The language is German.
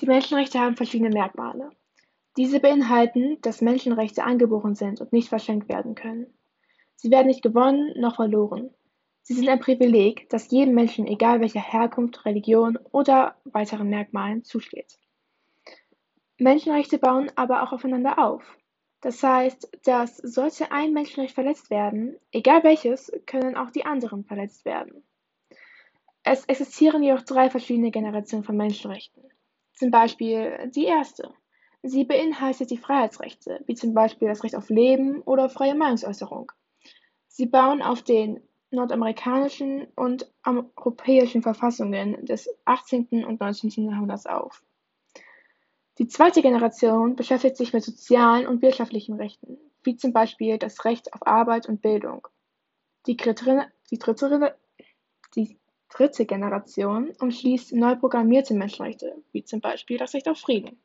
Die Menschenrechte haben verschiedene Merkmale. Diese beinhalten, dass Menschenrechte angeboren sind und nicht verschenkt werden können. Sie werden nicht gewonnen noch verloren. Sie sind ein Privileg, das jedem Menschen, egal welcher Herkunft, Religion oder weiteren Merkmalen, zusteht. Menschenrechte bauen aber auch aufeinander auf. Das heißt, dass sollte ein Menschenrecht verletzt werden, egal welches, können auch die anderen verletzt werden. Es existieren jedoch drei verschiedene Generationen von Menschenrechten. Zum Beispiel die erste. Sie beinhaltet die Freiheitsrechte, wie zum Beispiel das Recht auf Leben oder freie Meinungsäußerung. Sie bauen auf den nordamerikanischen und europäischen Verfassungen des 18. und 19. Jahrhunderts auf. Die zweite Generation beschäftigt sich mit sozialen und wirtschaftlichen Rechten, wie zum Beispiel das Recht auf Arbeit und Bildung. Die dritte, die dritte, die dritte Generation umschließt neu programmierte Menschenrechte, wie zum Beispiel das Recht auf Frieden.